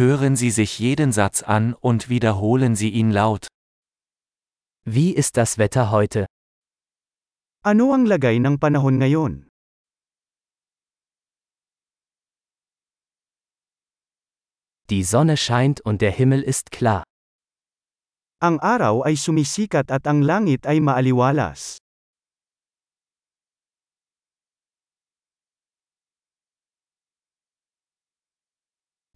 Hören Sie sich jeden Satz an und wiederholen Sie ihn laut. Wie ist das Wetter heute? Ano ang lagay ng panahon ngayon? Die Sonne scheint und der Himmel ist klar. Ang araw ay sumisikat at ang langit ay maaliwalas.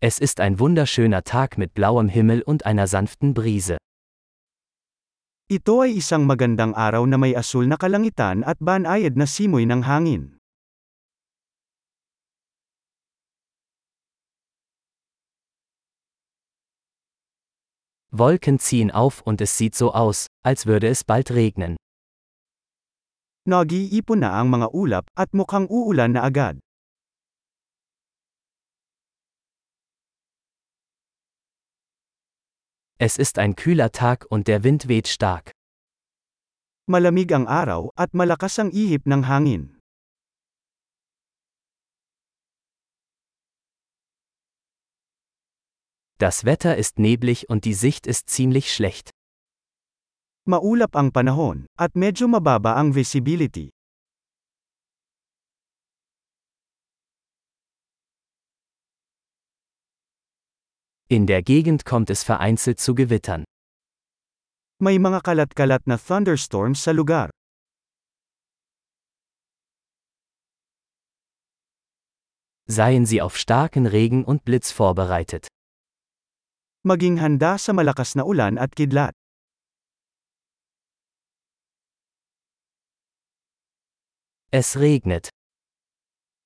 Es ist ein wunderschöner Tag mit blauem Himmel und einer sanften Brise. Ito ay isang magandang araw na may asul na kalangitan at banayad na simoy ng hangin. Wolken ziehen auf und es sieht so aus, als würde es bald regnen. Nag-iipon na ang mga ulap at mukhang uulan na agad. Es ist ein kühler Tag und der Wind weht stark. Malamig ang araw at malakas ang ihip ng hangin. Das Wetter ist neblig und die Sicht ist ziemlich schlecht. Maulap ang panahon, at medyo mababa ang visibility. In der Gegend kommt es vereinzelt zu Gewittern. May mga kalat-kalat na thunderstorms sa lugar. Seien Sie auf starken Regen und Blitz vorbereitet. Maging handa sa malakas na ulan at kidlat. Es regnet.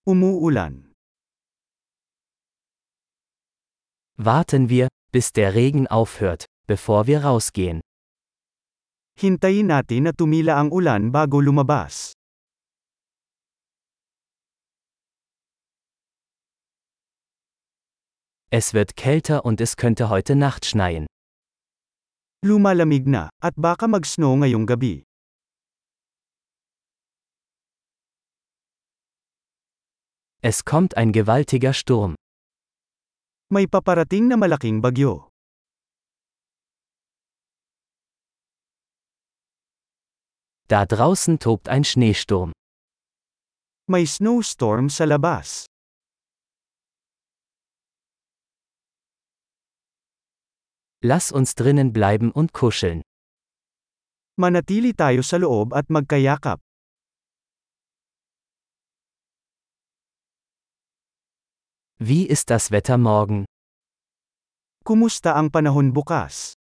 Umuulan. Warten wir, bis der Regen aufhört, bevor wir rausgehen. Hintayin natin na tumila ang ulan bago lumabas. Es wird kälter und es könnte heute Nacht schneien. Lumalamig na, at baka mag-snow ngayong gabi. Es kommt ein gewaltiger Sturm. May paparating na malaking bagyo. Da draußen tobt ein Schneesturm. May snowstorm sa labas. Lass uns drinnen bleiben und kuscheln. Manatili tayo sa loob at magkayakap. Wie ist das Wetter morgen? Kumusta ang panahon bukas?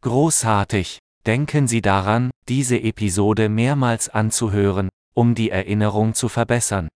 Großartig! Denken Sie daran, diese Episode mehrmals anzuhören, um die Erinnerung zu verbessern.